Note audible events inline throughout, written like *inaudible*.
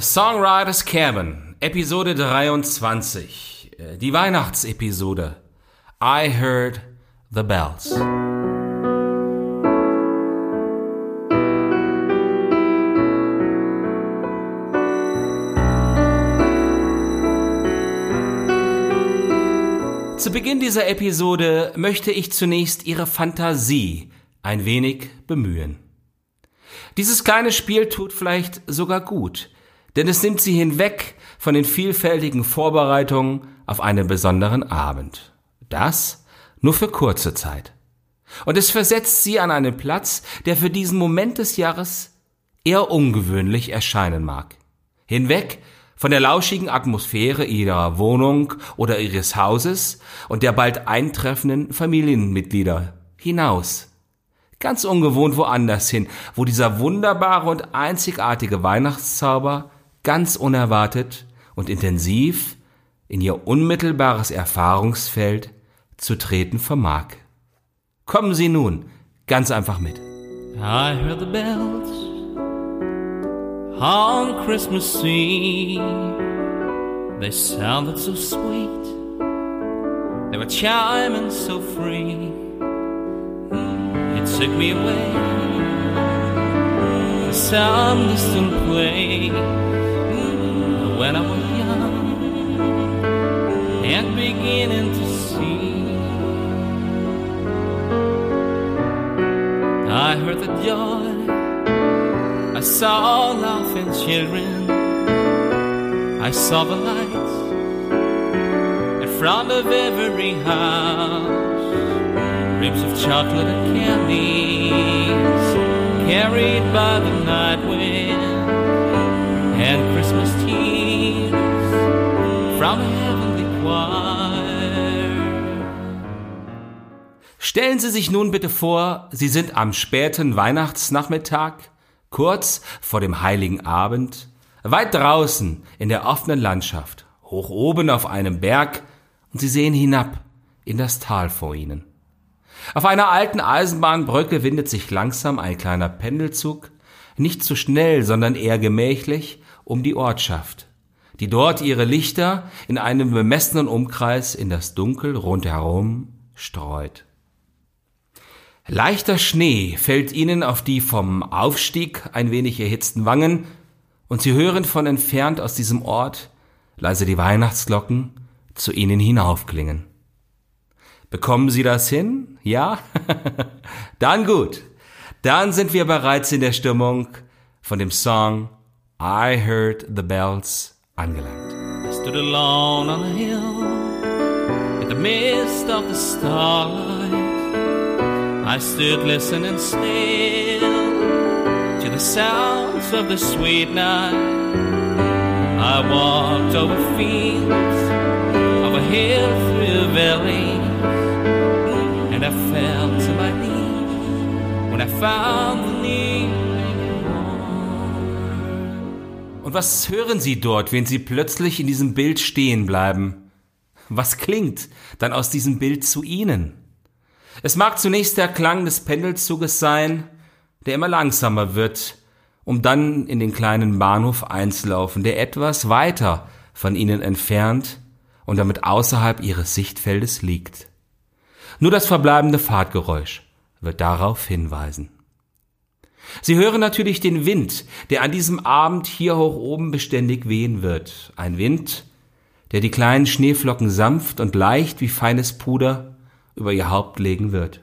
Songwriters Cabin, Episode 23, äh, die Weihnachtsepisode. I heard the bells. Zu Beginn dieser Episode möchte ich zunächst Ihre Fantasie ein wenig bemühen. Dieses kleine Spiel tut vielleicht sogar gut, denn es nimmt sie hinweg von den vielfältigen Vorbereitungen auf einen besonderen Abend. Das nur für kurze Zeit. Und es versetzt sie an einen Platz, der für diesen Moment des Jahres eher ungewöhnlich erscheinen mag. Hinweg von der lauschigen Atmosphäre ihrer Wohnung oder ihres Hauses und der bald eintreffenden Familienmitglieder hinaus. Ganz ungewohnt woanders hin, wo dieser wunderbare und einzigartige Weihnachtszauber ganz unerwartet und intensiv in ihr unmittelbares Erfahrungsfeld zu treten vermag. Kommen Sie nun ganz einfach mit. I heard the bells on Christmas Eve. They sounded so sweet. They were chiming so free. It took me away to some distant place joy. I saw laughing children. I saw the lights in front of every house. Ribs of chocolate and candies carried by the night wind. And Christmas tears from Stellen Sie sich nun bitte vor, Sie sind am späten Weihnachtsnachmittag, kurz vor dem heiligen Abend, weit draußen in der offenen Landschaft, hoch oben auf einem Berg, und Sie sehen hinab in das Tal vor Ihnen. Auf einer alten Eisenbahnbrücke windet sich langsam ein kleiner Pendelzug, nicht zu schnell, sondern eher gemächlich, um die Ortschaft, die dort ihre Lichter in einem bemessenen Umkreis in das Dunkel rundherum streut. Leichter Schnee fällt ihnen auf die vom Aufstieg ein wenig erhitzten Wangen, und sie hören von entfernt aus diesem Ort leise die Weihnachtsglocken zu ihnen hinaufklingen. Bekommen Sie das hin? Ja? *laughs* Dann gut. Dann sind wir bereits in der Stimmung von dem Song I Heard the Bells angelangt. I stood alone on the hill in the midst of the starlight. I stood listening still to the sounds of the sweet night. I walked over fields, over hill through valleys, I fell to my knees, when I found the need. Und was hören Sie dort, wenn Sie plötzlich in diesem Bild stehen bleiben? Was klingt dann aus diesem Bild zu Ihnen? Es mag zunächst der Klang des Pendelzuges sein, der immer langsamer wird, um dann in den kleinen Bahnhof einzulaufen, der etwas weiter von Ihnen entfernt und damit außerhalb Ihres Sichtfeldes liegt. Nur das verbleibende Fahrtgeräusch wird darauf hinweisen. Sie hören natürlich den Wind, der an diesem Abend hier hoch oben beständig wehen wird. Ein Wind, der die kleinen Schneeflocken sanft und leicht wie feines Puder über ihr Haupt legen wird.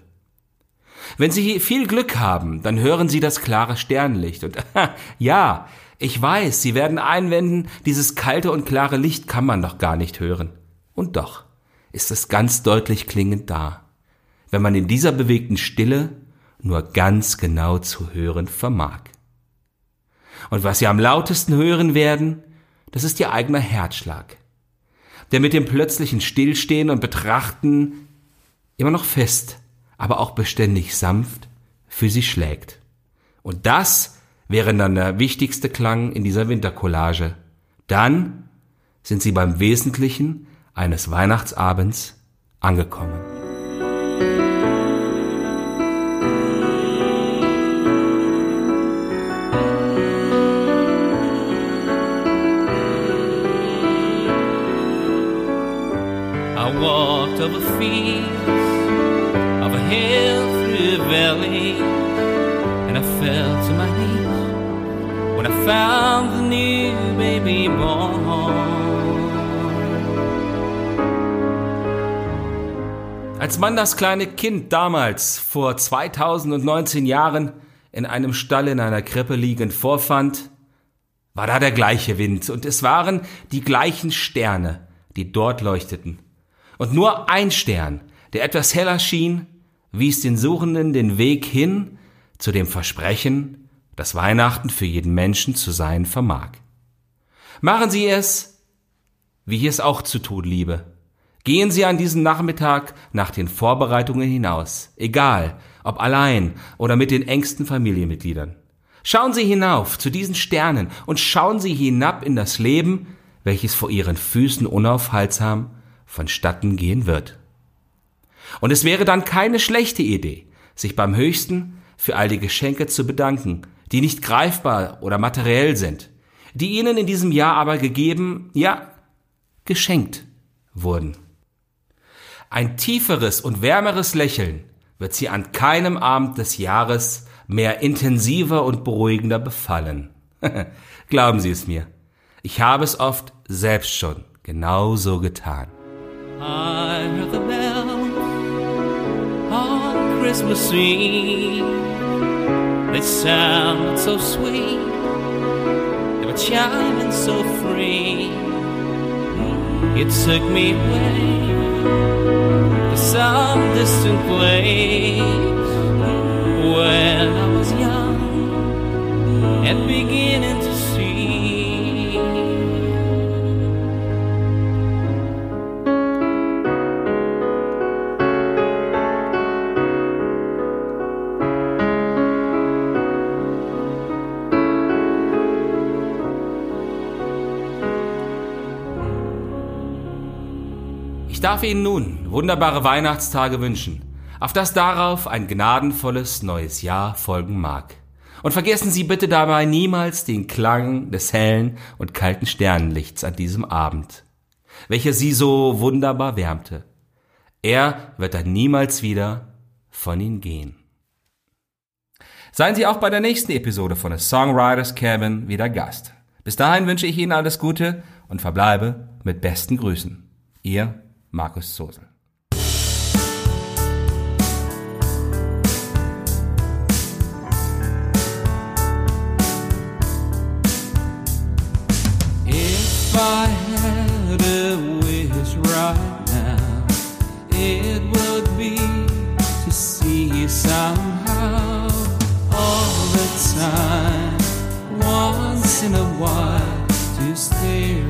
Wenn Sie viel Glück haben, dann hören Sie das klare Sternlicht. Und *laughs* ja, ich weiß, Sie werden einwenden, dieses kalte und klare Licht kann man doch gar nicht hören. Und doch ist es ganz deutlich klingend da, wenn man in dieser bewegten Stille nur ganz genau zu hören vermag. Und was Sie am lautesten hören werden, das ist Ihr eigener Herzschlag, der mit dem plötzlichen Stillstehen und Betrachten immer noch fest, aber auch beständig sanft für Sie schlägt. Und das wäre dann der wichtigste Klang in dieser Wintercollage. Dann sind Sie beim Wesentlichen eines Weihnachtsabends angekommen. Hill through a valley, and I fell to my knees when I found the new baby born. Als man das kleine Kind damals vor 2019 Jahren in einem Stall in einer Krippe liegend vorfand, war da der gleiche Wind und es waren die gleichen Sterne, die dort leuchteten. Und nur ein Stern, der etwas heller schien, wies den Suchenden den Weg hin zu dem Versprechen, dass Weihnachten für jeden Menschen zu sein vermag. Machen Sie es, wie ich es auch zu tun liebe. Gehen Sie an diesem Nachmittag nach den Vorbereitungen hinaus, egal ob allein oder mit den engsten Familienmitgliedern. Schauen Sie hinauf zu diesen Sternen und schauen Sie hinab in das Leben, welches vor Ihren Füßen unaufhaltsam vonstatten gehen wird. Und es wäre dann keine schlechte Idee, sich beim Höchsten für all die Geschenke zu bedanken, die nicht greifbar oder materiell sind, die Ihnen in diesem Jahr aber gegeben, ja, geschenkt wurden. Ein tieferes und wärmeres Lächeln wird Sie an keinem Abend des Jahres mehr intensiver und beruhigender befallen. *laughs* Glauben Sie es mir, ich habe es oft selbst schon genau so getan. Christmas Eve. They sounded so sweet, they were chiming so free. It took me away to some distant place when I was young and beginning to darf Ihnen nun wunderbare Weihnachtstage wünschen, auf das darauf ein gnadenvolles neues Jahr folgen mag. Und vergessen Sie bitte dabei niemals den Klang des hellen und kalten Sternenlichts an diesem Abend, welcher Sie so wunderbar wärmte. Er wird dann niemals wieder von Ihnen gehen. Seien Sie auch bei der nächsten Episode von A Songwriters Cabin wieder Gast. Bis dahin wünsche ich Ihnen alles Gute und verbleibe mit besten Grüßen. Ihr Markus Zosel. If I had a wish right now, it would be to see you somehow all the time, once in a while, to stay